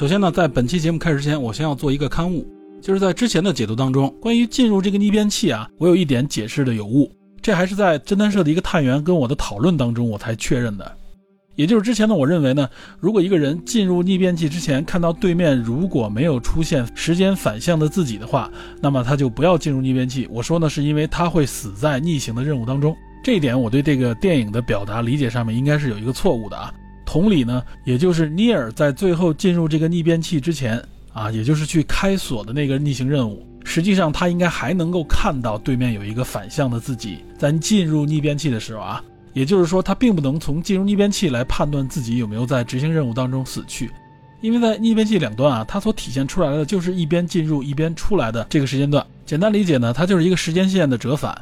首先呢，在本期节目开始之前，我先要做一个刊物，就是在之前的解读当中，关于进入这个逆变器啊，我有一点解释的有误，这还是在侦探社的一个探员跟我的讨论当中我才确认的。也就是之前呢，我认为呢，如果一个人进入逆变器之前看到对面如果没有出现时间反向的自己的话，那么他就不要进入逆变器。我说呢，是因为他会死在逆行的任务当中。这一点我对这个电影的表达理解上面应该是有一个错误的啊。同理呢，也就是尼尔在最后进入这个逆变器之前啊，也就是去开锁的那个逆行任务，实际上他应该还能够看到对面有一个反向的自己在进入逆变器的时候啊，也就是说他并不能从进入逆变器来判断自己有没有在执行任务当中死去，因为在逆变器两端啊，它所体现出来的就是一边进入一边出来的这个时间段。简单理解呢，它就是一个时间线的折返。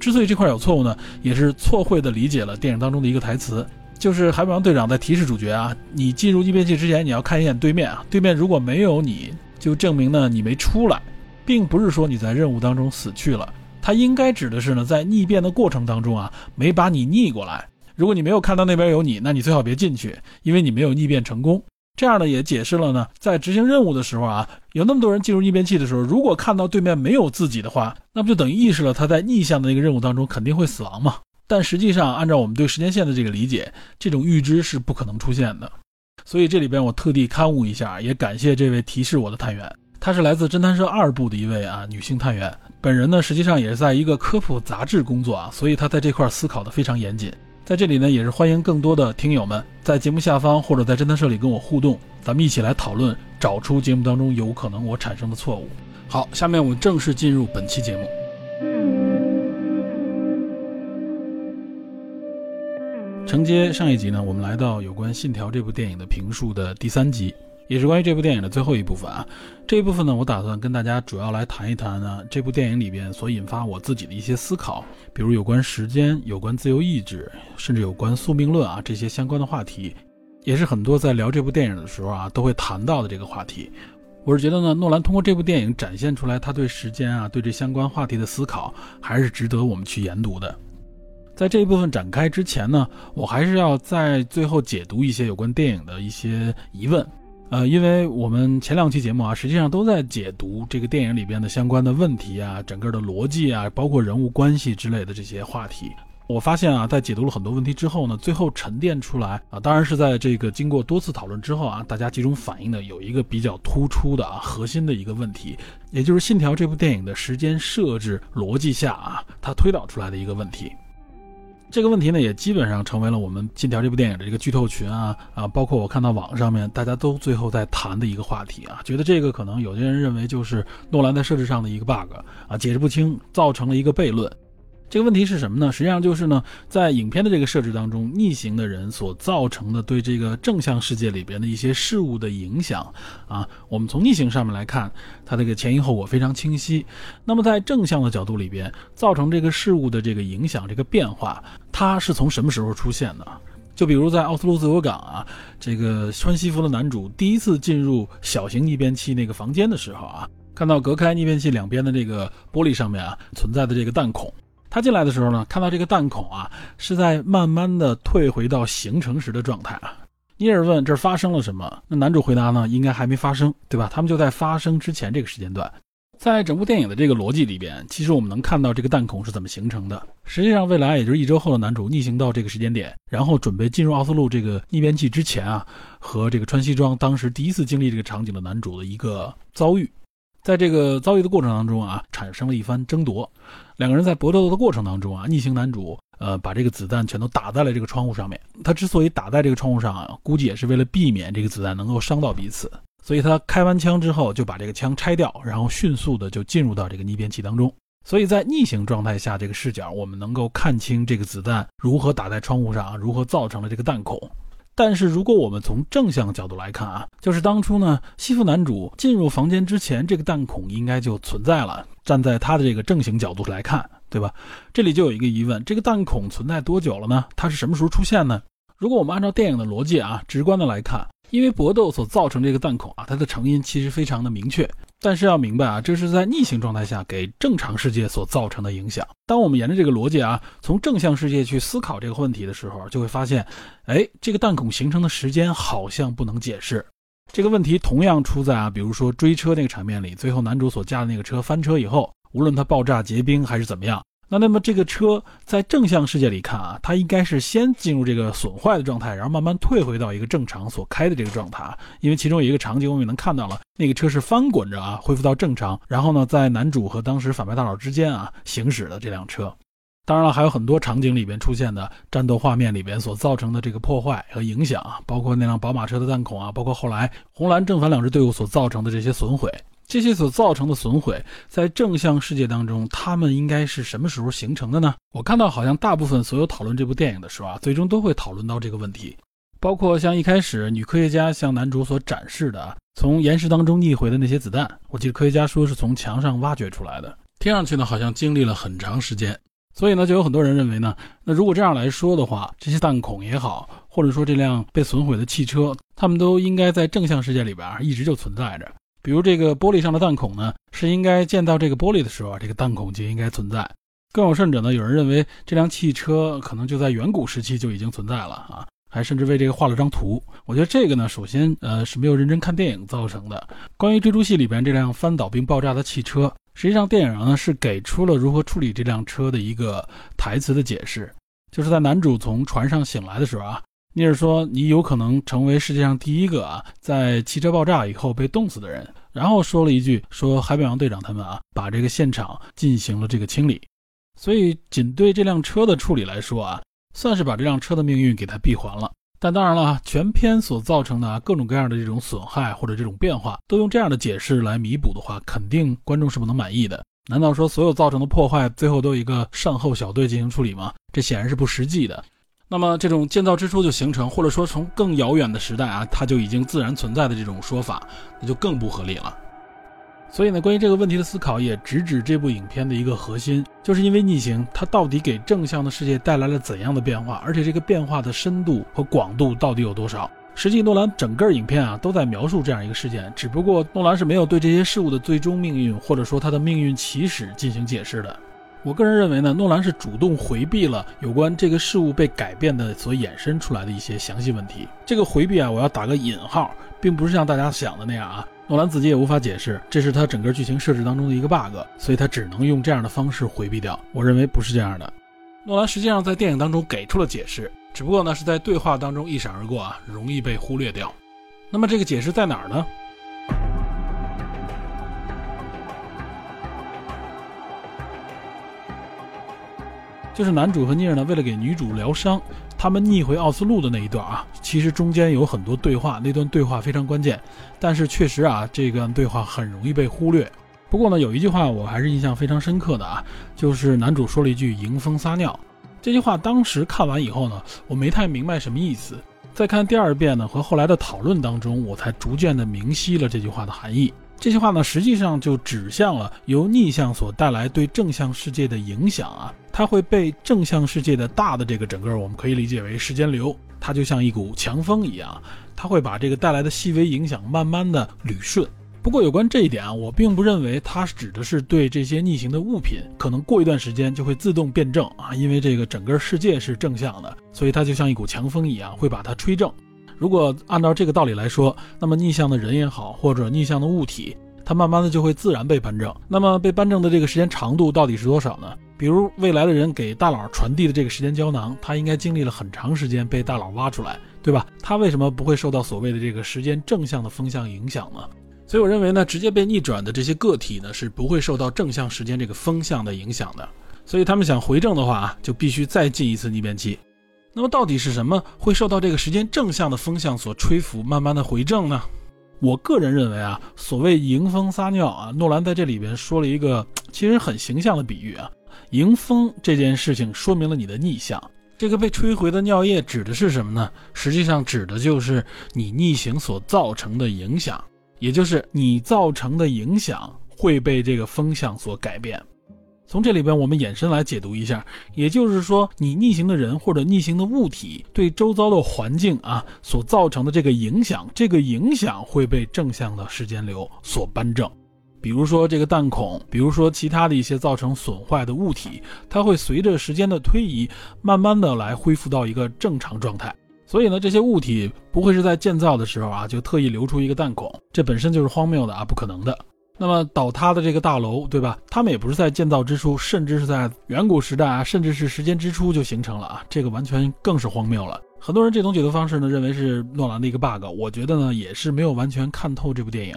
之所以这块有错误呢，也是错会的理解了电影当中的一个台词，就是海马王队长在提示主角啊，你进入逆变器之前，你要看一眼对面啊，对面如果没有你，就证明呢你没出来，并不是说你在任务当中死去了，他应该指的是呢在逆变的过程当中啊，没把你逆过来。如果你没有看到那边有你，那你最好别进去，因为你没有逆变成功。这样呢，也解释了呢，在执行任务的时候啊，有那么多人进入逆变器的时候，如果看到对面没有自己的话，那不就等于意识了他在逆向的那个任务当中肯定会死亡吗？但实际上，按照我们对时间线的这个理解，这种预知是不可能出现的。所以这里边我特地刊物一下，也感谢这位提示我的探员，她是来自侦探社二部的一位啊女性探员，本人呢实际上也是在一个科普杂志工作啊，所以她在这块思考的非常严谨。在这里呢，也是欢迎更多的听友们在节目下方或者在侦探社里跟我互动，咱们一起来讨论，找出节目当中有可能我产生的错误。好，下面我们正式进入本期节目。承接上一集呢，我们来到有关《信条》这部电影的评述的第三集。也是关于这部电影的最后一部分啊，这一部分呢，我打算跟大家主要来谈一谈呢，这部电影里边所引发我自己的一些思考，比如有关时间、有关自由意志，甚至有关宿命论啊这些相关的话题，也是很多在聊这部电影的时候啊都会谈到的这个话题。我是觉得呢，诺兰通过这部电影展现出来他对时间啊、对这相关话题的思考，还是值得我们去研读的。在这一部分展开之前呢，我还是要在最后解读一些有关电影的一些疑问。呃，因为我们前两期节目啊，实际上都在解读这个电影里边的相关的问题啊，整个的逻辑啊，包括人物关系之类的这些话题。我发现啊，在解读了很多问题之后呢，最后沉淀出来啊，当然是在这个经过多次讨论之后啊，大家集中反映的有一个比较突出的啊核心的一个问题，也就是《信条》这部电影的时间设置逻辑下啊，它推导出来的一个问题。这个问题呢，也基本上成为了我们《信条》这部电影的这个剧透群啊啊，包括我看到网上面大家都最后在谈的一个话题啊，觉得这个可能有些人认为就是诺兰在设置上的一个 bug 啊，解释不清，造成了一个悖论。这个问题是什么呢？实际上就是呢，在影片的这个设置当中，逆行的人所造成的对这个正向世界里边的一些事物的影响啊，我们从逆行上面来看，它这个前因后果非常清晰。那么在正向的角度里边，造成这个事物的这个影响、这个变化，它是从什么时候出现的？就比如在奥斯陆自由港啊，这个穿西服的男主第一次进入小型逆变器那个房间的时候啊，看到隔开逆变器两边的这个玻璃上面啊存在的这个弹孔。他进来的时候呢，看到这个弹孔啊是在慢慢的退回到形成时的状态啊。尼尔问：“这发生了什么？”那男主回答呢：“应该还没发生，对吧？他们就在发生之前这个时间段。”在整部电影的这个逻辑里边，其实我们能看到这个弹孔是怎么形成的。实际上，未来也就是一周后的男主逆行到这个时间点，然后准备进入奥斯陆这个逆变器之前啊，和这个穿西装当时第一次经历这个场景的男主的一个遭遇。在这个遭遇的过程当中啊，产生了一番争夺。两个人在搏斗的过程当中啊，逆行男主呃把这个子弹全都打在了这个窗户上面。他之所以打在这个窗户上啊，估计也是为了避免这个子弹能够伤到彼此。所以他开完枪之后就把这个枪拆掉，然后迅速的就进入到这个逆变器当中。所以在逆行状态下，这个视角我们能够看清这个子弹如何打在窗户上，如何造成了这个弹孔。但是如果我们从正向角度来看啊，就是当初呢，西服男主进入房间之前，这个弹孔应该就存在了。站在他的这个正形角度来看，对吧？这里就有一个疑问：这个弹孔存在多久了呢？它是什么时候出现呢？如果我们按照电影的逻辑啊，直观的来看，因为搏斗所造成这个弹孔啊，它的成因其实非常的明确。但是要明白啊，这是在逆行状态下给正常世界所造成的影响。当我们沿着这个逻辑啊，从正向世界去思考这个问题的时候，就会发现，哎，这个弹孔形成的时间好像不能解释。这个问题同样出在啊，比如说追车那个场面里，最后男主所驾的那个车翻车以后，无论它爆炸结冰还是怎么样。那那么这个车在正向世界里看啊，它应该是先进入这个损坏的状态，然后慢慢退回到一个正常所开的这个状态。因为其中有一个场景我们也能看到了，那个车是翻滚着啊，恢复到正常。然后呢，在男主和当时反派大佬之间啊行驶的这辆车，当然了，还有很多场景里边出现的战斗画面里边所造成的这个破坏和影响啊，包括那辆宝马车的弹孔啊，包括后来红蓝正反两支队伍所造成的这些损毁。这些所造成的损毁，在正向世界当中，他们应该是什么时候形成的呢？我看到好像大部分所有讨论这部电影的时候啊，最终都会讨论到这个问题，包括像一开始女科学家向男主所展示的从岩石当中逆回的那些子弹，我记得科学家说是从墙上挖掘出来的，听上去呢好像经历了很长时间，所以呢就有很多人认为呢，那如果这样来说的话，这些弹孔也好，或者说这辆被损毁的汽车，他们都应该在正向世界里边一直就存在着。比如这个玻璃上的弹孔呢，是应该见到这个玻璃的时候，这个弹孔就应该存在。更有甚者呢，有人认为这辆汽车可能就在远古时期就已经存在了啊，还甚至为这个画了张图。我觉得这个呢，首先呃是没有认真看电影造成的。关于追逐戏里边这辆翻倒并爆炸的汽车，实际上电影呢是给出了如何处理这辆车的一个台词的解释，就是在男主从船上醒来的时候啊。尼尔说：“你有可能成为世界上第一个啊，在汽车爆炸以后被冻死的人。”然后说了一句：“说海表洋队长他们啊，把这个现场进行了这个清理。”所以，仅对这辆车的处理来说啊，算是把这辆车的命运给它闭环了。但当然了，全片所造成的各种各样的这种损害或者这种变化，都用这样的解释来弥补的话，肯定观众是不能满意的。难道说所有造成的破坏最后都有一个善后小队进行处理吗？这显然是不实际的。那么这种建造之初就形成，或者说从更遥远的时代啊，它就已经自然存在的这种说法，那就更不合理了。所以呢，关于这个问题的思考也直指这部影片的一个核心，就是因为逆行，它到底给正向的世界带来了怎样的变化，而且这个变化的深度和广度到底有多少？实际诺兰整个影片啊都在描述这样一个事件，只不过诺兰是没有对这些事物的最终命运，或者说它的命运起始进行解释的。我个人认为呢，诺兰是主动回避了有关这个事物被改变的所衍生出来的一些详细问题。这个回避啊，我要打个引号，并不是像大家想的那样啊。诺兰自己也无法解释，这是他整个剧情设置当中的一个 bug，所以他只能用这样的方式回避掉。我认为不是这样的。诺兰实际上在电影当中给出了解释，只不过呢是在对话当中一闪而过啊，容易被忽略掉。那么这个解释在哪儿呢？就是男主和尼尔呢，为了给女主疗伤，他们逆回奥斯陆的那一段啊，其实中间有很多对话，那段对话非常关键，但是确实啊，这段对话很容易被忽略。不过呢，有一句话我还是印象非常深刻的啊，就是男主说了一句“迎风撒尿”，这句话当时看完以后呢，我没太明白什么意思，再看第二遍呢和后来的讨论当中，我才逐渐的明晰了这句话的含义。这句话呢，实际上就指向了由逆向所带来对正向世界的影响啊。它会被正向世界的大的这个整个，我们可以理解为时间流，它就像一股强风一样，它会把这个带来的细微影响慢慢的捋顺。不过有关这一点啊，我并不认为它指的是对这些逆行的物品，可能过一段时间就会自动变正啊，因为这个整个世界是正向的，所以它就像一股强风一样，会把它吹正。如果按照这个道理来说，那么逆向的人也好，或者逆向的物体，它慢慢的就会自然被扳正。那么被扳正的这个时间长度到底是多少呢？比如未来的人给大佬传递的这个时间胶囊，他应该经历了很长时间被大佬挖出来，对吧？他为什么不会受到所谓的这个时间正向的风向影响呢？所以我认为呢，直接被逆转的这些个体呢，是不会受到正向时间这个风向的影响的。所以他们想回正的话啊，就必须再进一次逆变期。那么到底是什么会受到这个时间正向的风向所吹拂，慢慢的回正呢？我个人认为啊，所谓迎风撒尿啊，诺兰在这里边说了一个其实很形象的比喻啊。迎风这件事情说明了你的逆向，这个被吹回的尿液指的是什么呢？实际上指的就是你逆行所造成的影响，也就是你造成的影响会被这个风向所改变。从这里边我们延伸来解读一下，也就是说，你逆行的人或者逆行的物体对周遭的环境啊所造成的这个影响，这个影响会被正向的时间流所扳正。比如说这个弹孔，比如说其他的一些造成损坏的物体，它会随着时间的推移，慢慢的来恢复到一个正常状态。所以呢，这些物体不会是在建造的时候啊就特意留出一个弹孔，这本身就是荒谬的啊，不可能的。那么倒塌的这个大楼，对吧？他们也不是在建造之初，甚至是在远古时代啊，甚至是时间之初就形成了啊，这个完全更是荒谬了。很多人这种解读方式呢，认为是诺兰的一个 bug，我觉得呢也是没有完全看透这部电影。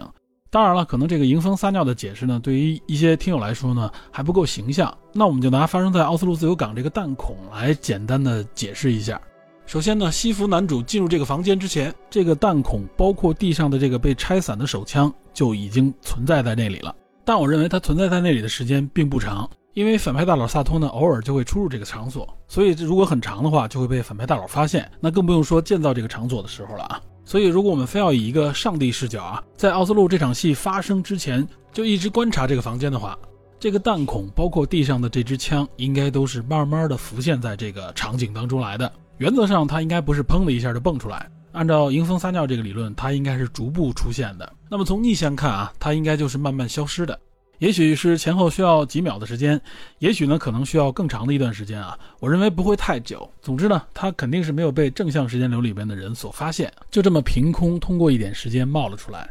当然了，可能这个迎风撒尿的解释呢，对于一些听友来说呢还不够形象，那我们就拿发生在奥斯陆自由港这个弹孔来简单的解释一下。首先呢，西服男主进入这个房间之前，这个弹孔包括地上的这个被拆散的手枪就已经存在在那里了。但我认为它存在在那里的时间并不长，因为反派大佬萨托呢偶尔就会出入这个场所，所以如果很长的话就会被反派大佬发现。那更不用说建造这个场所的时候了啊。所以如果我们非要以一个上帝视角啊，在奥斯陆这场戏发生之前就一直观察这个房间的话，这个弹孔包括地上的这支枪应该都是慢慢的浮现在这个场景当中来的。原则上，它应该不是砰的一下就蹦出来。按照迎风撒尿这个理论，它应该是逐步出现的。那么从逆向看啊，它应该就是慢慢消失的。也许是前后需要几秒的时间，也许呢可能需要更长的一段时间啊。我认为不会太久。总之呢，它肯定是没有被正向时间流里边的人所发现，就这么凭空通过一点时间冒了出来。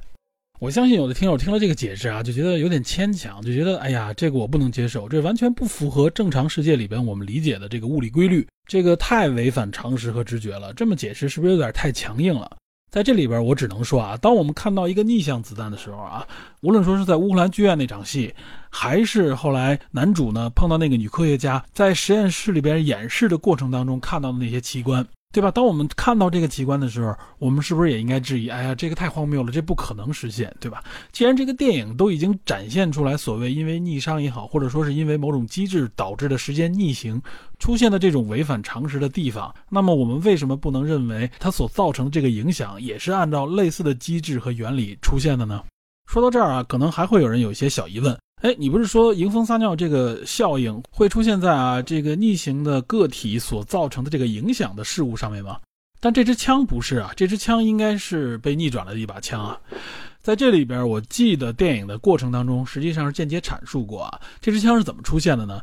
我相信有的听友听了这个解释啊，就觉得有点牵强，就觉得哎呀，这个我不能接受，这完全不符合正常世界里边我们理解的这个物理规律，这个太违反常识和直觉了。这么解释是不是有点太强硬了？在这里边，我只能说啊，当我们看到一个逆向子弹的时候啊，无论说是在乌克兰剧院那场戏，还是后来男主呢碰到那个女科学家在实验室里边演示的过程当中看到的那些奇观。对吧？当我们看到这个奇观的时候，我们是不是也应该质疑？哎呀，这个太荒谬了，这不可能实现，对吧？既然这个电影都已经展现出来，所谓因为逆商也好，或者说是因为某种机制导致的时间逆行出现的这种违反常识的地方，那么我们为什么不能认为它所造成的这个影响也是按照类似的机制和原理出现的呢？说到这儿啊，可能还会有人有一些小疑问。哎，你不是说迎风撒尿这个效应会出现在啊这个逆行的个体所造成的这个影响的事物上面吗？但这支枪不是啊，这支枪应该是被逆转了一把枪啊。在这里边，我记得电影的过程当中，实际上是间接阐述过啊，这支枪是怎么出现的呢？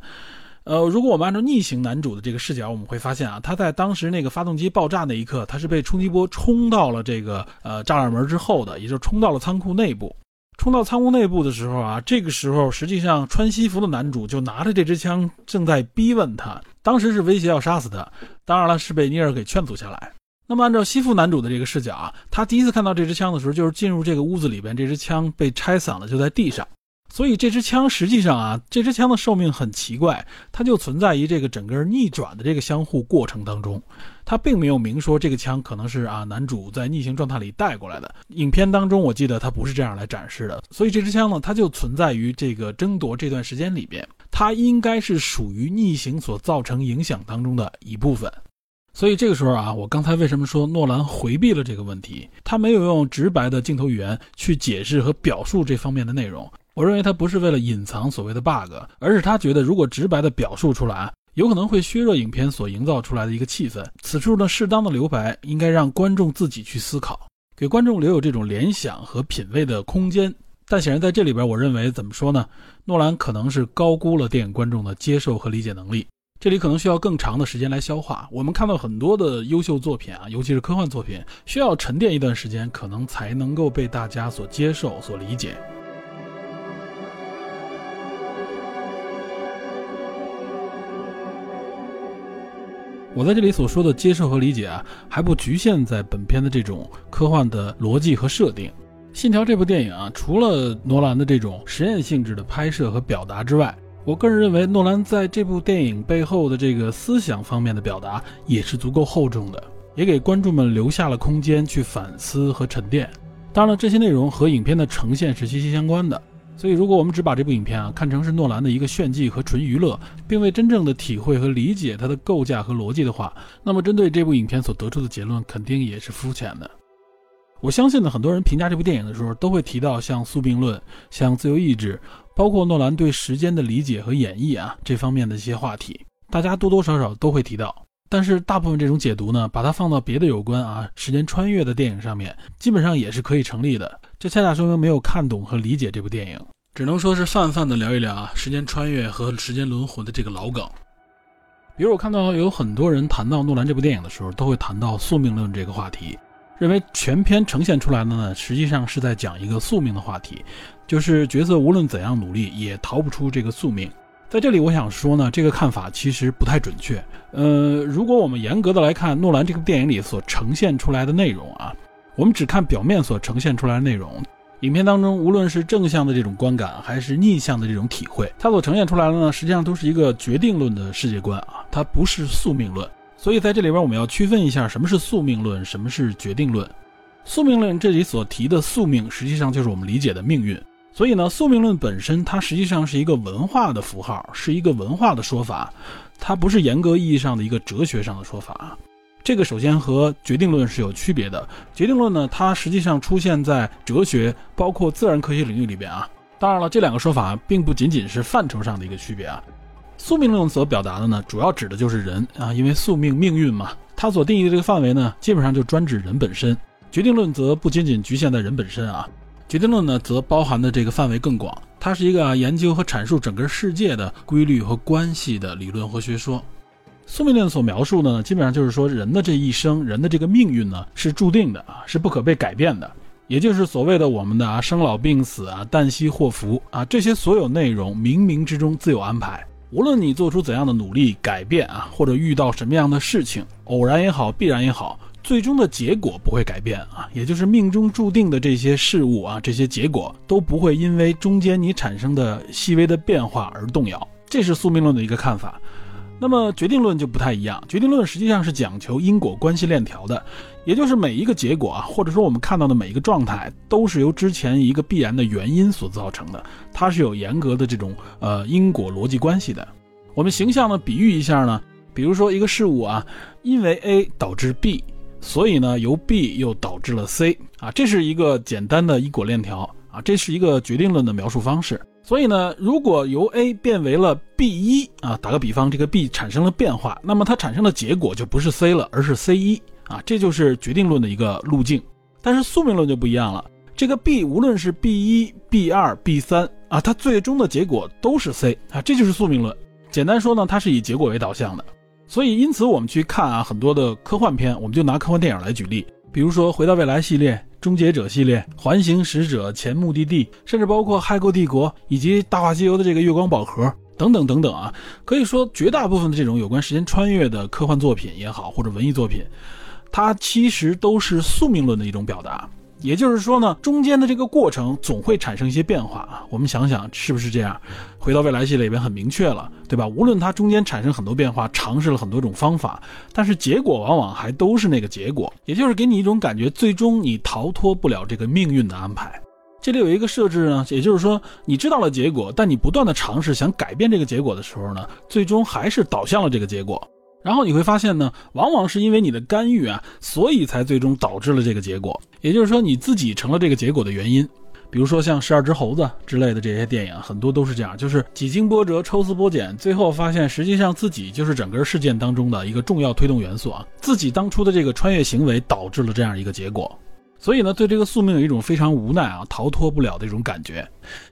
呃，如果我们按照逆行男主的这个视角，我们会发现啊，他在当时那个发动机爆炸那一刻，他是被冲击波冲到了这个呃栅栏门之后的，也就是冲到了仓库内部。冲到仓库内部的时候啊，这个时候实际上穿西服的男主就拿着这支枪正在逼问他，当时是威胁要杀死他，当然了是被尼尔给劝阻下来。那么按照西服男主的这个视角啊，他第一次看到这支枪的时候，就是进入这个屋子里边，这支枪被拆散了，就在地上。所以这支枪实际上啊，这支枪的寿命很奇怪，它就存在于这个整个逆转的这个相互过程当中。他并没有明说这个枪可能是啊男主在逆行状态里带过来的。影片当中我记得他不是这样来展示的。所以这支枪呢，它就存在于这个争夺这段时间里边，它应该是属于逆行所造成影响当中的一部分。所以这个时候啊，我刚才为什么说诺兰回避了这个问题？他没有用直白的镜头语言去解释和表述这方面的内容。我认为他不是为了隐藏所谓的 bug，而是他觉得如果直白的表述出来，有可能会削弱影片所营造出来的一个气氛。此处呢，适当的留白应该让观众自己去思考，给观众留有这种联想和品味的空间。但显然在这里边，我认为怎么说呢？诺兰可能是高估了电影观众的接受和理解能力，这里可能需要更长的时间来消化。我们看到很多的优秀作品啊，尤其是科幻作品，需要沉淀一段时间，可能才能够被大家所接受、所理解。我在这里所说的接受和理解啊，还不局限在本片的这种科幻的逻辑和设定。《信条》这部电影啊，除了诺兰的这种实验性质的拍摄和表达之外，我个人认为诺兰在这部电影背后的这个思想方面的表达也是足够厚重的，也给观众们留下了空间去反思和沉淀。当然了，这些内容和影片的呈现是息息相关的。所以，如果我们只把这部影片啊看成是诺兰的一个炫技和纯娱乐，并未真正的体会和理解它的构架和逻辑的话，那么针对这部影片所得出的结论肯定也是肤浅的。我相信呢，很多人评价这部电影的时候，都会提到像宿命论、像自由意志，包括诺兰对时间的理解和演绎啊这方面的一些话题，大家多多少少都会提到。但是大部分这种解读呢，把它放到别的有关啊时间穿越的电影上面，基本上也是可以成立的。这恰恰说明没有看懂和理解这部电影，只能说是泛泛的聊一聊啊时间穿越和时间轮回的这个老梗。比如我看到有很多人谈到诺兰这部电影的时候，都会谈到宿命论这个话题，认为全片呈现出来的呢，实际上是在讲一个宿命的话题，就是角色无论怎样努力，也逃不出这个宿命。在这里，我想说呢，这个看法其实不太准确。呃，如果我们严格的来看诺兰这个电影里所呈现出来的内容啊，我们只看表面所呈现出来的内容，影片当中无论是正向的这种观感，还是逆向的这种体会，它所呈现出来的呢，实际上都是一个决定论的世界观啊，它不是宿命论。所以在这里边，我们要区分一下什么是宿命论，什么是决定论。宿命论这里所提的宿命，实际上就是我们理解的命运。所以呢，宿命论本身它实际上是一个文化的符号，是一个文化的说法，它不是严格意义上的一个哲学上的说法。这个首先和决定论是有区别的。决定论呢，它实际上出现在哲学包括自然科学领域里边啊。当然了，这两个说法并不仅仅是范畴上的一个区别啊。宿命论所表达的呢，主要指的就是人啊，因为宿命命运嘛，它所定义的这个范围呢，基本上就专指人本身。决定论则不仅仅局限在人本身啊。决定论呢，则包含的这个范围更广，它是一个研究和阐述整个世界的规律和关系的理论和学说。宿命论所描述的呢，基本上就是说人的这一生，人的这个命运呢，是注定的啊，是不可被改变的，也就是所谓的我们的啊生老病死啊旦夕祸福啊这些所有内容，冥冥之中自有安排。无论你做出怎样的努力改变啊，或者遇到什么样的事情，偶然也好，必然也好。最终的结果不会改变啊，也就是命中注定的这些事物啊，这些结果都不会因为中间你产生的细微的变化而动摇。这是宿命论的一个看法。那么决定论就不太一样，决定论实际上是讲求因果关系链条的，也就是每一个结果啊，或者说我们看到的每一个状态，都是由之前一个必然的原因所造成的，它是有严格的这种呃因果逻辑关系的。我们形象的比喻一下呢，比如说一个事物啊，因为 A 导致 B。所以呢，由 B 又导致了 C 啊，这是一个简单的因果链条啊，这是一个决定论的描述方式。所以呢，如果由 A 变为了 B 一啊，打个比方，这个 B 产生了变化，那么它产生的结果就不是 C 了，而是 C 一啊，这就是决定论的一个路径。但是宿命论就不一样了，这个 B 无论是 B 一、B 二、B 三啊，它最终的结果都是 C 啊，这就是宿命论。简单说呢，它是以结果为导向的。所以，因此我们去看啊，很多的科幻片，我们就拿科幻电影来举例，比如说《回到未来》系列、《终结者》系列、《环形使者》、《前目的地》，甚至包括《骇客帝国》以及《大话西游》的这个月光宝盒等等等等啊。可以说，绝大部分的这种有关时间穿越的科幻作品也好，或者文艺作品，它其实都是宿命论的一种表达。也就是说呢，中间的这个过程总会产生一些变化啊。我们想想是不是这样？回到未来系列里边很明确了，对吧？无论它中间产生很多变化，尝试了很多种方法，但是结果往往还都是那个结果，也就是给你一种感觉，最终你逃脱不了这个命运的安排。这里有一个设置呢，也就是说，你知道了结果，但你不断的尝试想改变这个结果的时候呢，最终还是导向了这个结果。然后你会发现呢，往往是因为你的干预啊，所以才最终导致了这个结果。也就是说，你自己成了这个结果的原因。比如说像《十二只猴子》之类的这些电影，很多都是这样，就是几经波折、抽丝剥茧，最后发现实际上自己就是整个事件当中的一个重要推动元素啊。自己当初的这个穿越行为导致了这样一个结果。所以呢，对这个宿命有一种非常无奈啊，逃脱不了的一种感觉。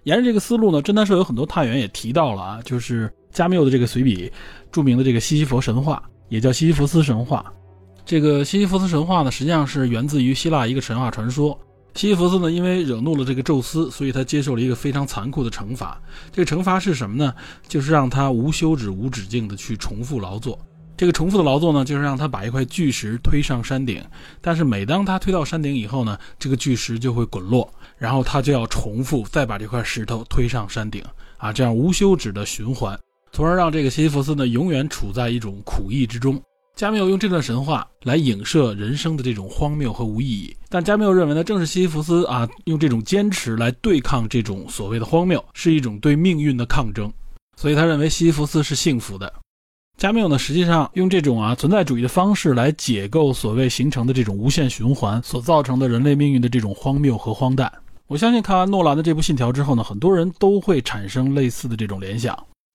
沿着这个思路呢，侦探社有很多探员也提到了啊，就是加缪的这个随笔。著名的这个西西弗神话也叫西西弗斯神话，这个西西弗斯神话呢，实际上是源自于希腊一个神话传说。西西弗斯呢，因为惹怒了这个宙斯，所以他接受了一个非常残酷的惩罚。这个惩罚是什么呢？就是让他无休止、无止境的去重复劳作。这个重复的劳作呢，就是让他把一块巨石推上山顶。但是每当他推到山顶以后呢，这个巨石就会滚落，然后他就要重复再把这块石头推上山顶啊，这样无休止的循环。从而让这个西西弗斯呢永远处在一种苦役之中。加缪用这段神话来影射人生的这种荒谬和无意义，但加缪认为呢，正是西西弗斯啊，用这种坚持来对抗这种所谓的荒谬，是一种对命运的抗争，所以他认为西西弗斯是幸福的。加缪呢，实际上用这种啊存在主义的方式来解构所谓形成的这种无限循环所造成的人类命运的这种荒谬和荒诞。我相信看完诺兰的这部《信条》之后呢，很多人都会产生类似的这种联想。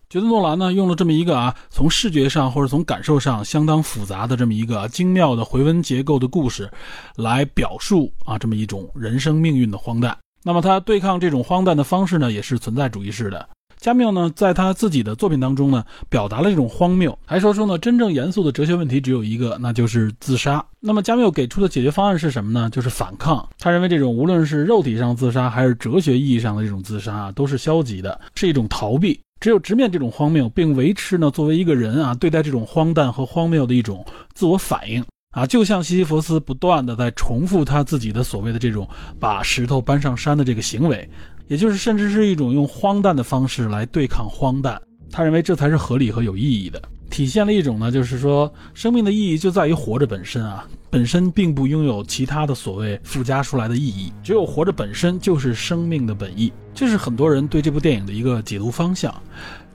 觉得诺兰呢用了这么一个啊，从视觉上或者从感受上相当复杂的这么一个精妙的回文结构的故事，来表述啊这么一种人生命运的荒诞。那么他对抗这种荒诞的方式呢，也是存在主义式的。加缪呢在他自己的作品当中呢，表达了这种荒谬，还说出呢真正严肃的哲学问题只有一个，那就是自杀。那么加缪给出的解决方案是什么呢？就是反抗。他认为这种无论是肉体上自杀还是哲学意义上的这种自杀啊，都是消极的，是一种逃避。只有直面这种荒谬，并维持呢作为一个人啊对待这种荒诞和荒谬的一种自我反应啊，就像西西弗斯不断的在重复他自己的所谓的这种把石头搬上山的这个行为，也就是甚至是一种用荒诞的方式来对抗荒诞。他认为这才是合理和有意义的。体现了一种呢，就是说生命的意义就在于活着本身啊，本身并不拥有其他的所谓附加出来的意义，只有活着本身就是生命的本意，这是很多人对这部电影的一个解读方向。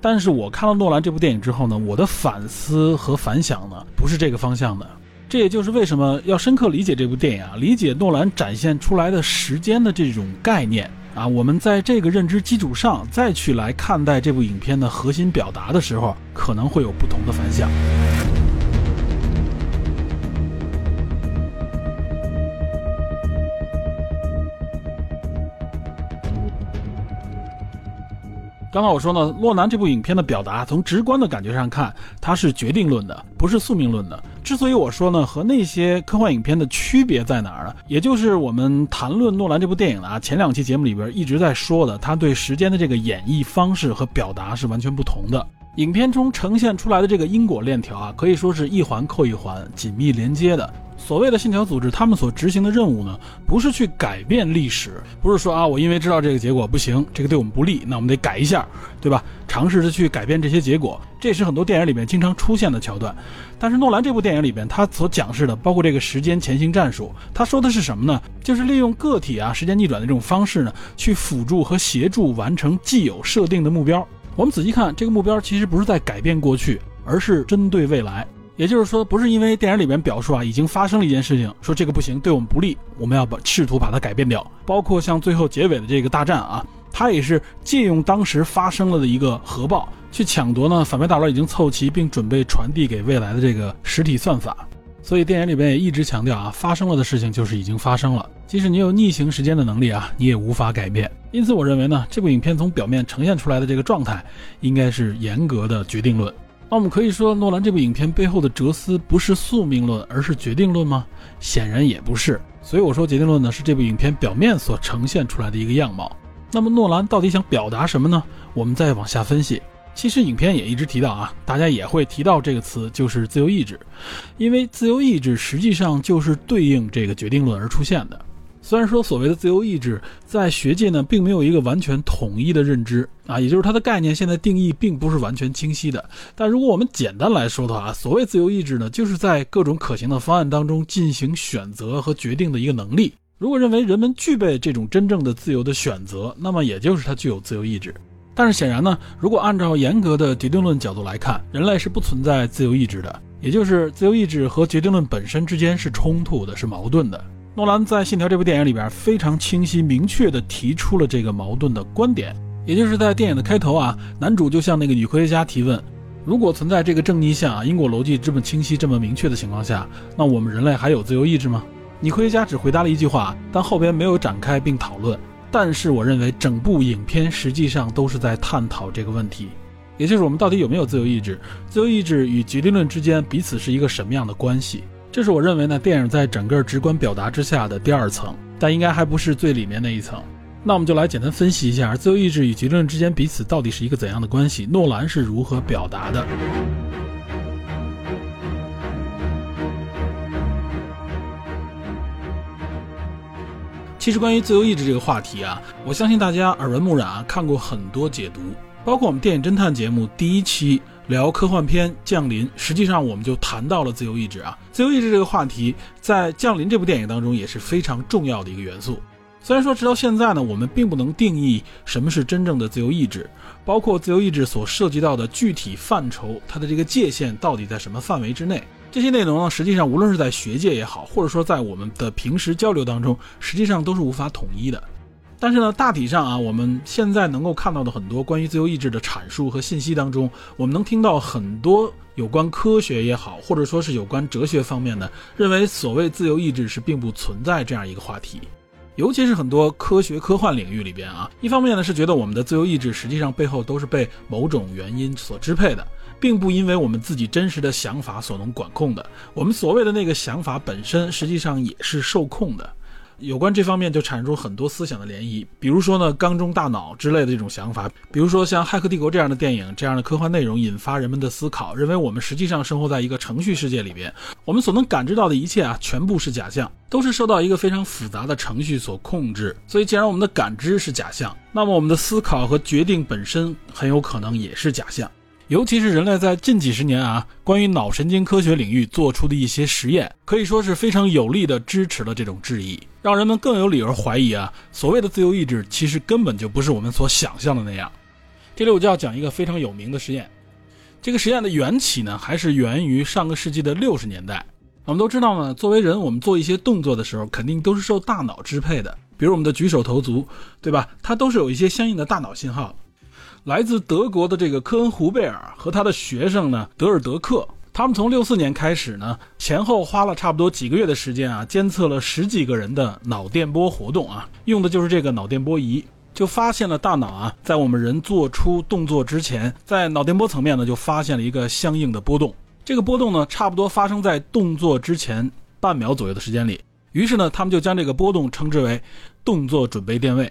但是我看了诺兰这部电影之后呢，我的反思和反响呢，不是这个方向的。这也就是为什么要深刻理解这部电影啊，理解诺兰展现出来的时间的这种概念。啊，我们在这个认知基础上再去来看待这部影片的核心表达的时候，可能会有不同的反响。刚才我说呢，洛南这部影片的表达，从直观的感觉上看，它是决定论的，不是宿命论的。之所以我说呢，和那些科幻影片的区别在哪儿呢？也就是我们谈论诺兰这部电影啊，前两期节目里边一直在说的，他对时间的这个演绎方式和表达是完全不同的。影片中呈现出来的这个因果链条啊，可以说是一环扣一环，紧密连接的。所谓的信条组织，他们所执行的任务呢，不是去改变历史，不是说啊，我因为知道这个结果不行，这个对我们不利，那我们得改一下，对吧？尝试着去改变这些结果，这也是很多电影里面经常出现的桥段。但是诺兰这部电影里边，他所讲示的，包括这个时间前行战术，他说的是什么呢？就是利用个体啊时间逆转的这种方式呢，去辅助和协助完成既有设定的目标。我们仔细看，这个目标其实不是在改变过去，而是针对未来。也就是说，不是因为电影里面表述啊已经发生了一件事情，说这个不行，对我们不利，我们要把试图把它改变掉。包括像最后结尾的这个大战啊，他也是借用当时发生了的一个核爆，去抢夺呢反派大佬已经凑齐并准备传递给未来的这个实体算法。所以电影里边也一直强调啊，发生了的事情就是已经发生了，即使你有逆行时间的能力啊，你也无法改变。因此，我认为呢，这部影片从表面呈现出来的这个状态，应该是严格的决定论。那我们可以说，诺兰这部影片背后的哲思不是宿命论，而是决定论吗？显然也不是。所以我说，决定论呢是这部影片表面所呈现出来的一个样貌。那么诺兰到底想表达什么呢？我们再往下分析。其实影片也一直提到啊，大家也会提到这个词，就是自由意志，因为自由意志实际上就是对应这个决定论而出现的。虽然说所谓的自由意志在学界呢，并没有一个完全统一的认知啊，也就是它的概念现在定义并不是完全清晰的。但如果我们简单来说的话，所谓自由意志呢，就是在各种可行的方案当中进行选择和决定的一个能力。如果认为人们具备这种真正的自由的选择，那么也就是它具有自由意志。但是显然呢，如果按照严格的决定论角度来看，人类是不存在自由意志的，也就是自由意志和决定论本身之间是冲突的，是矛盾的。诺兰在《信条》这部电影里边非常清晰明确地提出了这个矛盾的观点，也就是在电影的开头啊，男主就向那个女科学家提问：如果存在这个正逆向啊，因果逻辑这么清晰、这么明确的情况下，那我们人类还有自由意志吗？女科学家只回答了一句话，但后边没有展开并讨论。但是我认为整部影片实际上都是在探讨这个问题，也就是我们到底有没有自由意志？自由意志与决定论之间彼此是一个什么样的关系？这是我认为呢，电影在整个直观表达之下的第二层，但应该还不是最里面那一层。那我们就来简单分析一下自由意志与结论之间彼此到底是一个怎样的关系？诺兰是如何表达的？其实关于自由意志这个话题啊，我相信大家耳闻目染，看过很多解读，包括我们电影侦探节目第一期。聊科幻片《降临》，实际上我们就谈到了自由意志啊。自由意志这个话题，在《降临》这部电影当中也是非常重要的一个元素。虽然说直到现在呢，我们并不能定义什么是真正的自由意志，包括自由意志所涉及到的具体范畴，它的这个界限到底在什么范围之内？这些内容呢，实际上无论是在学界也好，或者说在我们的平时交流当中，实际上都是无法统一的。但是呢，大体上啊，我们现在能够看到的很多关于自由意志的阐述和信息当中，我们能听到很多有关科学也好，或者说是有关哲学方面的，认为所谓自由意志是并不存在这样一个话题。尤其是很多科学科幻领域里边啊，一方面呢是觉得我们的自由意志实际上背后都是被某种原因所支配的，并不因为我们自己真实的想法所能管控的。我们所谓的那个想法本身，实际上也是受控的。有关这方面就产生很多思想的涟漪，比如说呢，缸中大脑之类的这种想法，比如说像《骇客帝国》这样的电影，这样的科幻内容引发人们的思考，认为我们实际上生活在一个程序世界里边，我们所能感知到的一切啊，全部是假象，都是受到一个非常复杂的程序所控制。所以，既然我们的感知是假象，那么我们的思考和决定本身很有可能也是假象。尤其是人类在近几十年啊，关于脑神经科学领域做出的一些实验，可以说是非常有力的支持了这种质疑，让人们更有理由怀疑啊，所谓的自由意志其实根本就不是我们所想象的那样。这里我就要讲一个非常有名的实验，这个实验的缘起呢，还是源于上个世纪的六十年代。我们都知道呢，作为人，我们做一些动作的时候，肯定都是受大脑支配的，比如我们的举手投足，对吧？它都是有一些相应的大脑信号。来自德国的这个科恩胡贝尔和他的学生呢，德尔德克，他们从六四年开始呢，前后花了差不多几个月的时间啊，监测了十几个人的脑电波活动啊，用的就是这个脑电波仪，就发现了大脑啊，在我们人做出动作之前，在脑电波层面呢，就发现了一个相应的波动。这个波动呢，差不多发生在动作之前半秒左右的时间里。于是呢，他们就将这个波动称之为动作准备电位。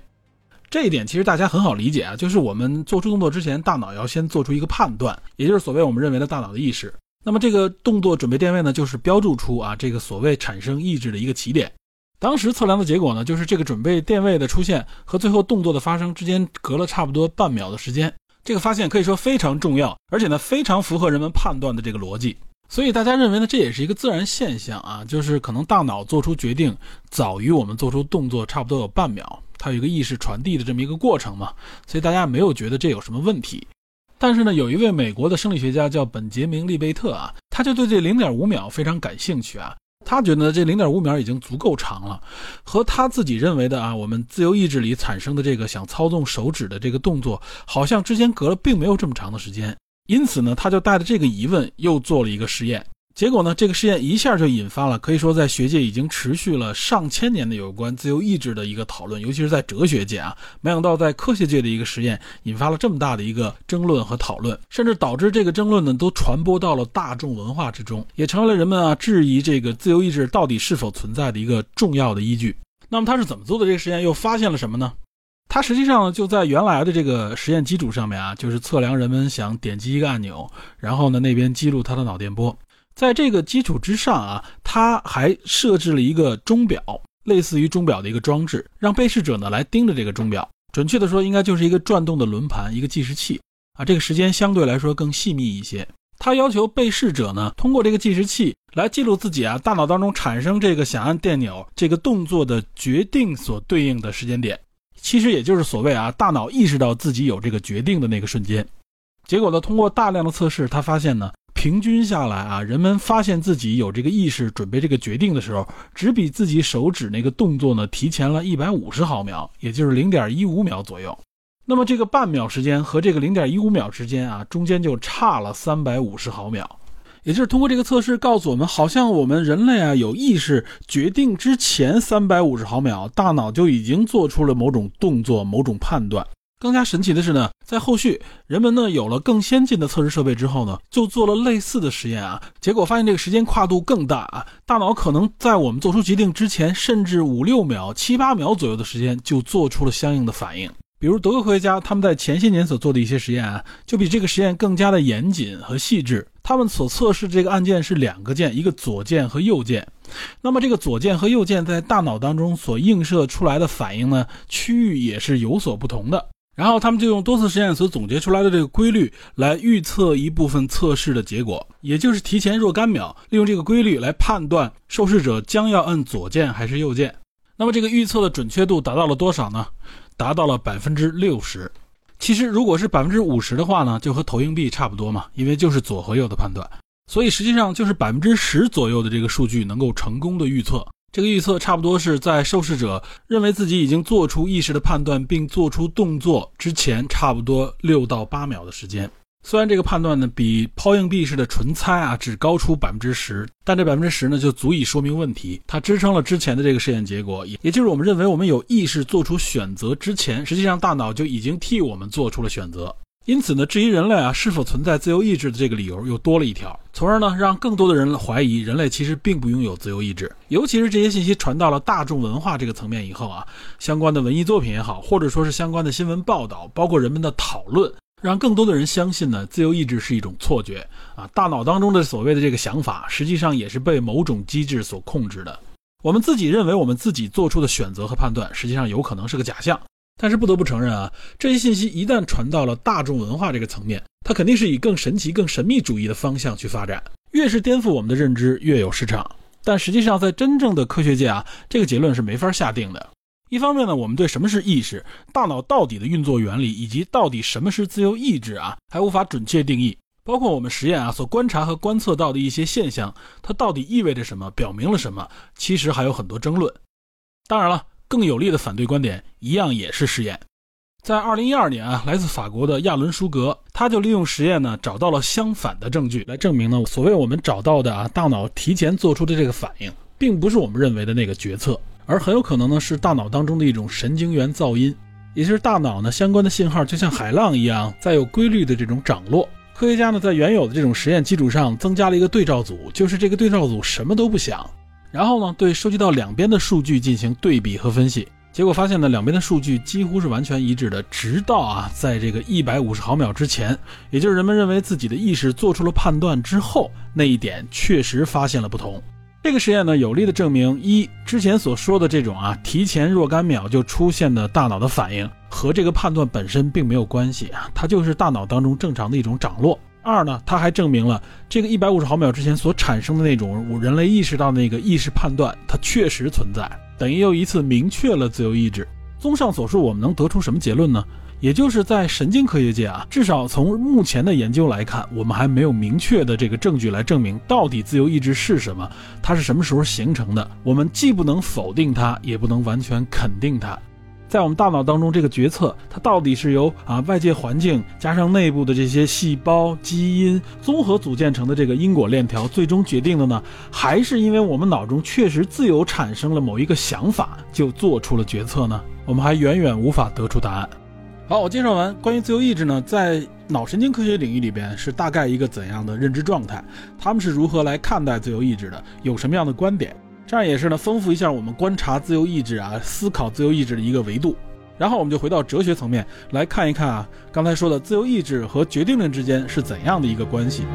这一点其实大家很好理解啊，就是我们做出动作之前，大脑要先做出一个判断，也就是所谓我们认为的大脑的意识。那么这个动作准备电位呢，就是标注出啊这个所谓产生意志的一个起点。当时测量的结果呢，就是这个准备电位的出现和最后动作的发生之间隔了差不多半秒的时间。这个发现可以说非常重要，而且呢非常符合人们判断的这个逻辑。所以大家认为呢，这也是一个自然现象啊，就是可能大脑做出决定早于我们做出动作差不多有半秒。它有一个意识传递的这么一个过程嘛，所以大家没有觉得这有什么问题。但是呢，有一位美国的生理学家叫本杰明·利贝特啊，他就对这零点五秒非常感兴趣啊。他觉得这零点五秒已经足够长了，和他自己认为的啊，我们自由意志里产生的这个想操纵手指的这个动作，好像之间隔了并没有这么长的时间。因此呢，他就带着这个疑问又做了一个实验。结果呢？这个实验一下就引发了可以说在学界已经持续了上千年的有关自由意志的一个讨论，尤其是在哲学界啊。没想到在科学界的一个实验引发了这么大的一个争论和讨论，甚至导致这个争论呢都传播到了大众文化之中，也成为了人们啊质疑这个自由意志到底是否存在的一个重要的依据。那么他是怎么做的这个实验？又发现了什么呢？他实际上就在原来的这个实验基础上面啊，就是测量人们想点击一个按钮，然后呢那边记录他的脑电波。在这个基础之上啊，他还设置了一个钟表，类似于钟表的一个装置，让被试者呢来盯着这个钟表。准确的说，应该就是一个转动的轮盘，一个计时器啊。这个时间相对来说更细密一些。他要求被试者呢，通过这个计时器来记录自己啊大脑当中产生这个想按电钮这个动作的决定所对应的时间点，其实也就是所谓啊大脑意识到自己有这个决定的那个瞬间。结果呢，通过大量的测试，他发现呢。平均下来啊，人们发现自己有这个意识准备这个决定的时候，只比自己手指那个动作呢提前了一百五十毫秒，也就是零点一五秒左右。那么这个半秒时间和这个零点一五秒之间啊，中间就差了三百五十毫秒。也就是通过这个测试告诉我们，好像我们人类啊有意识决定之前三百五十毫秒，大脑就已经做出了某种动作、某种判断。更加神奇的是呢，在后续人们呢有了更先进的测试设备之后呢，就做了类似的实验啊，结果发现这个时间跨度更大啊，大脑可能在我们做出决定之前，甚至五六秒、七八秒左右的时间就做出了相应的反应。比如德国科学家他们在前些年所做的一些实验啊，就比这个实验更加的严谨和细致。他们所测试这个按键是两个键，一个左键和右键。那么这个左键和右键在大脑当中所映射出来的反应呢，区域也是有所不同的。然后他们就用多次实验所总结出来的这个规律来预测一部分测试的结果，也就是提前若干秒，利用这个规律来判断受试者将要摁左键还是右键。那么这个预测的准确度达到了多少呢？达到了百分之六十。其实如果是百分之五十的话呢，就和投硬币差不多嘛，因为就是左和右的判断。所以实际上就是百分之十左右的这个数据能够成功的预测。这个预测差不多是在受试者认为自己已经做出意识的判断并做出动作之前，差不多六到八秒的时间。虽然这个判断呢比抛硬币式的纯猜啊只高出百分之十，但这百分之十呢就足以说明问题。它支撑了之前的这个试验结果，也就是我们认为我们有意识做出选择之前，实际上大脑就已经替我们做出了选择。因此呢，质疑人类啊是否存在自由意志的这个理由又多了一条，从而呢让更多的人怀疑人类其实并不拥有自由意志。尤其是这些信息传到了大众文化这个层面以后啊，相关的文艺作品也好，或者说是相关的新闻报道，包括人们的讨论，让更多的人相信呢自由意志是一种错觉啊，大脑当中的所谓的这个想法，实际上也是被某种机制所控制的。我们自己认为我们自己做出的选择和判断，实际上有可能是个假象。但是不得不承认啊，这些信息一旦传到了大众文化这个层面，它肯定是以更神奇、更神秘主义的方向去发展。越是颠覆我们的认知，越有市场。但实际上，在真正的科学界啊，这个结论是没法下定的。一方面呢，我们对什么是意识、大脑到底的运作原理，以及到底什么是自由意志啊，还无法准确定义。包括我们实验啊所观察和观测到的一些现象，它到底意味着什么，表明了什么，其实还有很多争论。当然了。更有力的反对观点一样也是实验，在二零一二年啊，来自法国的亚伦舒格，他就利用实验呢，找到了相反的证据，来证明呢，所谓我们找到的啊，大脑提前做出的这个反应，并不是我们认为的那个决策，而很有可能呢，是大脑当中的一种神经元噪音，也就是大脑呢相关的信号就像海浪一样，在有规律的这种涨落。科学家呢，在原有的这种实验基础上，增加了一个对照组，就是这个对照组什么都不想。然后呢，对收集到两边的数据进行对比和分析，结果发现呢，两边的数据几乎是完全一致的。直到啊，在这个一百五十毫秒之前，也就是人们认为自己的意识做出了判断之后，那一点确实发现了不同。这个实验呢，有力的证明一之前所说的这种啊，提前若干秒就出现的大脑的反应和这个判断本身并没有关系啊，它就是大脑当中正常的一种涨落。二呢，它还证明了这个一百五十毫秒之前所产生的那种人类意识到那个意识判断，它确实存在，等于又一次明确了自由意志。综上所述，我们能得出什么结论呢？也就是在神经科学界啊，至少从目前的研究来看，我们还没有明确的这个证据来证明到底自由意志是什么，它是什么时候形成的。我们既不能否定它，也不能完全肯定它。在我们大脑当中，这个决策它到底是由啊外界环境加上内部的这些细胞基因综合组建成的这个因果链条最终决定的呢，还是因为我们脑中确实自由产生了某一个想法就做出了决策呢？我们还远远无法得出答案。好，我介绍完关于自由意志呢，在脑神经科学领域里边是大概一个怎样的认知状态？他们是如何来看待自由意志的？有什么样的观点？这样也是呢，丰富一下我们观察自由意志啊，思考自由意志的一个维度。然后我们就回到哲学层面来看一看啊，刚才说的自由意志和决定论之间是怎样的一个关系。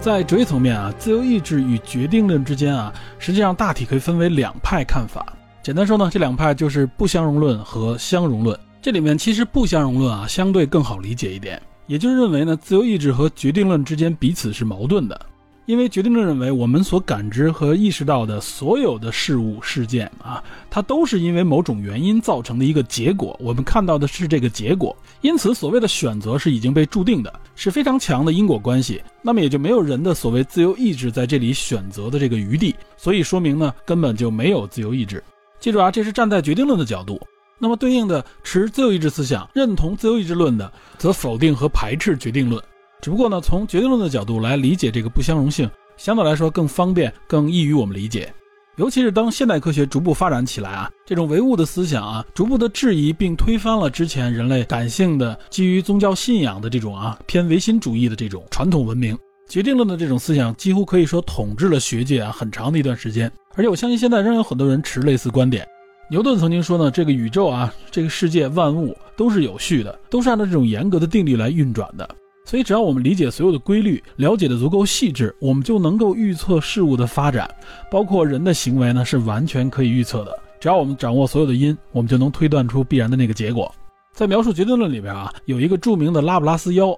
在哲学层面啊，自由意志与决定论之间啊，实际上大体可以分为两派看法。简单说呢，这两派就是不相容论和相容论。这里面其实不相容论啊，相对更好理解一点，也就是认为呢，自由意志和决定论之间彼此是矛盾的。因为决定论认为，我们所感知和意识到的所有的事物事件啊，它都是因为某种原因造成的一个结果，我们看到的是这个结果。因此，所谓的选择是已经被注定的，是非常强的因果关系。那么也就没有人的所谓自由意志在这里选择的这个余地。所以说明呢，根本就没有自由意志。记住啊，这是站在决定论的角度。那么对应的持自由意志思想、认同自由意志论的，则否定和排斥决定论。只不过呢，从决定论的角度来理解这个不相容性，相对来说更方便、更易于我们理解。尤其是当现代科学逐步发展起来啊，这种唯物的思想啊，逐步的质疑并推翻了之前人类感性的、基于宗教信仰的这种啊偏唯心主义的这种传统文明。决定论的这种思想几乎可以说统治了学界啊很长的一段时间。而且我相信现在仍有很多人持类似观点。牛顿曾经说呢，这个宇宙啊，这个世界万物都是有序的，都是按照这种严格的定律来运转的。所以只要我们理解所有的规律，了解的足够细致，我们就能够预测事物的发展，包括人的行为呢，是完全可以预测的。只要我们掌握所有的因，我们就能推断出必然的那个结果。在描述决定论里边啊，有一个著名的拉普拉斯妖，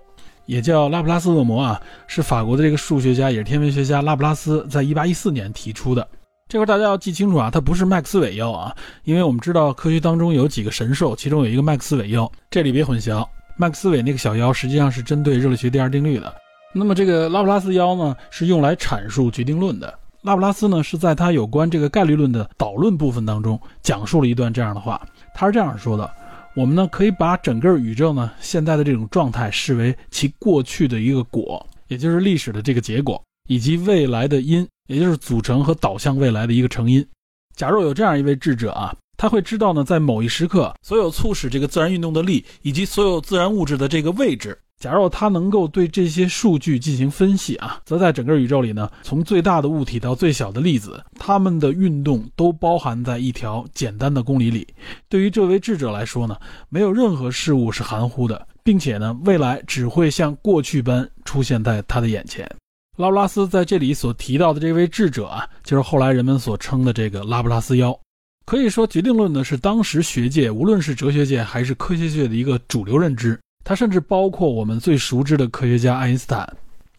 也叫拉普拉斯恶魔啊，是法国的这个数学家也是天文学家拉普拉斯在1814年提出的。这块大家要记清楚啊，它不是麦克斯韦妖啊，因为我们知道科学当中有几个神兽，其中有一个麦克斯韦妖，这里别混淆。麦克斯韦那个小妖实际上是针对热力学第二定律的。那么这个拉普拉斯妖呢，是用来阐述决定论的。拉普拉斯呢是在他有关这个概率论的导论部分当中讲述了一段这样的话，他是这样说的：我们呢可以把整个宇宙呢现在的这种状态视为其过去的一个果，也就是历史的这个结果，以及未来的因。也就是组成和导向未来的一个成因。假若有这样一位智者啊，他会知道呢，在某一时刻，所有促使这个自然运动的力，以及所有自然物质的这个位置。假若他能够对这些数据进行分析啊，则在整个宇宙里呢，从最大的物体到最小的粒子，它们的运动都包含在一条简单的公理里。对于这位智者来说呢，没有任何事物是含糊的，并且呢，未来只会像过去般出现在他的眼前。拉布拉斯在这里所提到的这位智者啊，就是后来人们所称的这个拉布拉斯妖。可以说，决定论呢是当时学界，无论是哲学界还是科学界的一个主流认知。它甚至包括我们最熟知的科学家爱因斯坦，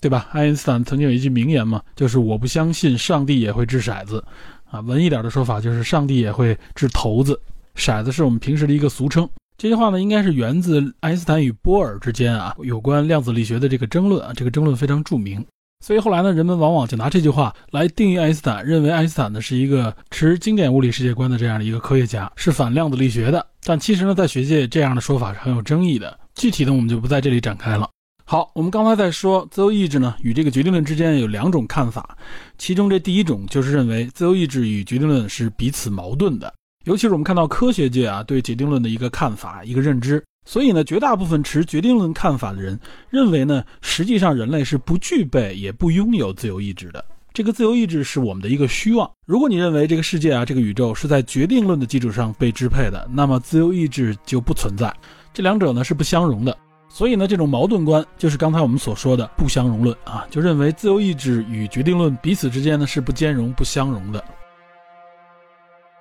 对吧？爱因斯坦曾经有一句名言嘛，就是“我不相信上帝也会掷骰子”，啊，文艺点的说法就是“上帝也会掷骰子”。骰子是我们平时的一个俗称。这句话呢，应该是源自爱因斯坦与波尔之间啊有关量子力学的这个争论啊，这个争论非常著名。所以后来呢，人们往往就拿这句话来定义爱因斯坦，认为爱因斯坦呢是一个持经典物理世界观的这样的一个科学家，是反量子力学的。但其实呢，在学界这样的说法是很有争议的。具体的我们就不在这里展开了。好，我们刚才在说自由意志呢与这个决定论之间有两种看法，其中这第一种就是认为自由意志与决定论是彼此矛盾的，尤其是我们看到科学界啊对决定论的一个看法、一个认知。所以呢，绝大部分持决定论看法的人认为呢，实际上人类是不具备也不拥有自由意志的。这个自由意志是我们的一个虚妄。如果你认为这个世界啊，这个宇宙是在决定论的基础上被支配的，那么自由意志就不存在。这两者呢是不相容的。所以呢，这种矛盾观就是刚才我们所说的不相容论啊，就认为自由意志与决定论彼此之间呢是不兼容、不相容的。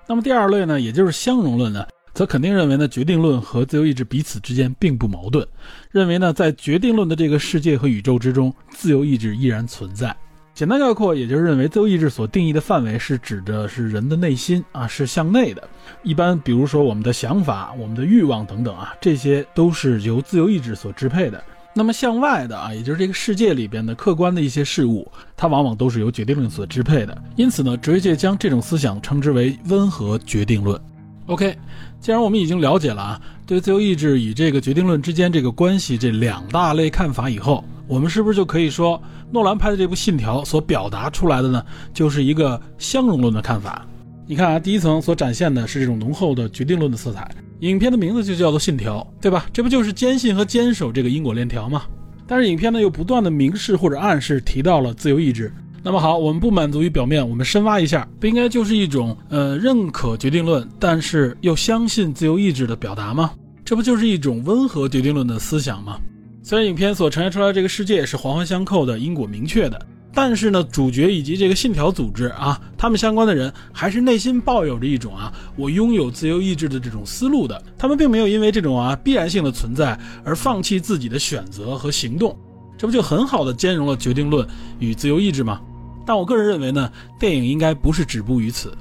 那么第二类呢，也就是相容论呢。则肯定认为呢，决定论和自由意志彼此之间并不矛盾，认为呢，在决定论的这个世界和宇宙之中，自由意志依然存在。简单概括，也就是认为自由意志所定义的范围是指的是人的内心啊，是向内的。一般比如说我们的想法、我们的欲望等等啊，这些都是由自由意志所支配的。那么向外的啊，也就是这个世界里边的客观的一些事物，它往往都是由决定论所支配的。因此呢，哲学界将这种思想称之为温和决定论。OK，既然我们已经了解了啊，对自由意志与这个决定论之间这个关系这两大类看法以后，我们是不是就可以说，诺兰拍的这部《信条》所表达出来的呢，就是一个相容论的看法？你看啊，第一层所展现的是这种浓厚的决定论的色彩，影片的名字就叫做《信条》，对吧？这不就是坚信和坚守这个因果链条吗？但是影片呢，又不断的明示或者暗示提到了自由意志。那么好，我们不满足于表面，我们深挖一下，不应该就是一种呃认可决定论，但是又相信自由意志的表达吗？这不就是一种温和决定论的思想吗？虽然影片所呈现出来这个世界是环环相扣的，因果明确的，但是呢，主角以及这个信条组织啊，他们相关的人还是内心抱有着一种啊，我拥有自由意志的这种思路的，他们并没有因为这种啊必然性的存在而放弃自己的选择和行动，这不就很好的兼容了决定论与自由意志吗？但我个人认为呢，电影应该不是止步于此。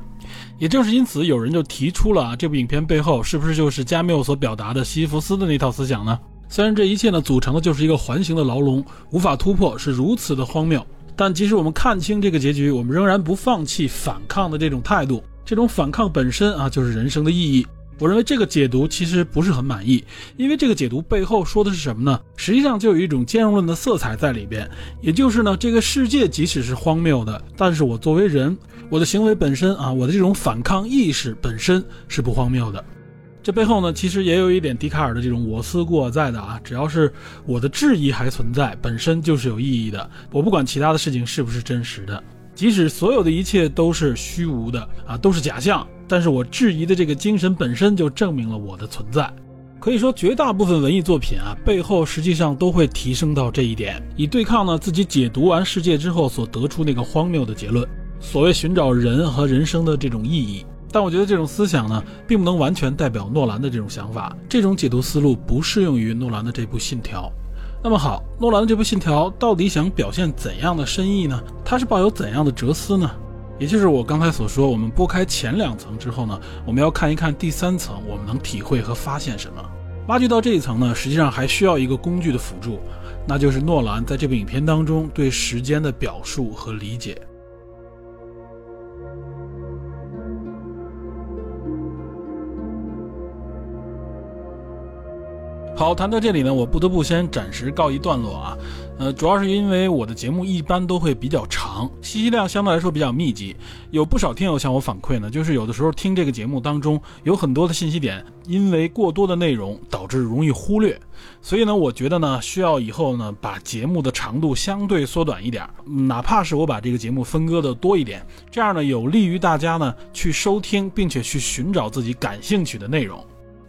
也正是因此，有人就提出了啊，这部影片背后是不是就是加缪所表达的西弗斯的那套思想呢？虽然这一切呢组成的就是一个环形的牢笼，无法突破，是如此的荒谬，但即使我们看清这个结局，我们仍然不放弃反抗的这种态度。这种反抗本身啊，就是人生的意义。我认为这个解读其实不是很满意，因为这个解读背后说的是什么呢？实际上就有一种兼容论的色彩在里边，也就是呢，这个世界即使是荒谬的，但是我作为人，我的行为本身啊，我的这种反抗意识本身是不荒谬的。这背后呢，其实也有一点笛卡尔的这种我思故我在的啊，只要是我的质疑还存在，本身就是有意义的。我不管其他的事情是不是真实的。即使所有的一切都是虚无的啊，都是假象，但是我质疑的这个精神本身就证明了我的存在。可以说，绝大部分文艺作品啊，背后实际上都会提升到这一点，以对抗呢自己解读完世界之后所得出那个荒谬的结论。所谓寻找人和人生的这种意义。但我觉得这种思想呢，并不能完全代表诺兰的这种想法。这种解读思路不适用于诺兰的这部《信条》。那么好，诺兰的这部《信条》到底想表现怎样的深意呢？他是抱有怎样的哲思呢？也就是我刚才所说，我们拨开前两层之后呢，我们要看一看第三层，我们能体会和发现什么。挖掘到这一层呢，实际上还需要一个工具的辅助，那就是诺兰在这部影片当中对时间的表述和理解。好，谈到这里呢，我不得不先暂时告一段落啊。呃，主要是因为我的节目一般都会比较长，信息量相对来说比较密集。有不少听友向我反馈呢，就是有的时候听这个节目当中有很多的信息点，因为过多的内容导致容易忽略。所以呢，我觉得呢，需要以后呢把节目的长度相对缩短一点，哪怕是我把这个节目分割的多一点，这样呢有利于大家呢去收听，并且去寻找自己感兴趣的内容。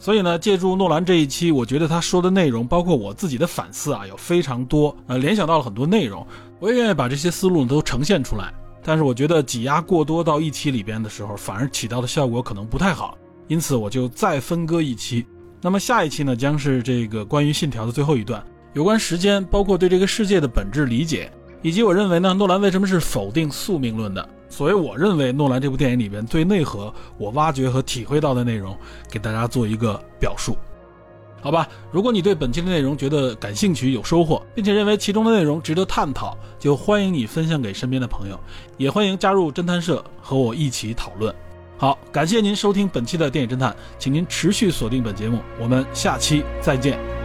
所以呢，借助诺兰这一期，我觉得他说的内容，包括我自己的反思啊，有非常多，呃，联想到了很多内容，我也愿意把这些思路都呈现出来。但是我觉得挤压过多到一期里边的时候，反而起到的效果可能不太好，因此我就再分割一期。那么下一期呢，将是这个关于信条的最后一段，有关时间，包括对这个世界的本质理解，以及我认为呢，诺兰为什么是否定宿命论的。所以，我认为诺兰这部电影里边最内核，我挖掘和体会到的内容，给大家做一个表述，好吧？如果你对本期的内容觉得感兴趣、有收获，并且认为其中的内容值得探讨，就欢迎你分享给身边的朋友，也欢迎加入侦探社和我一起讨论。好，感谢您收听本期的电影侦探，请您持续锁定本节目，我们下期再见。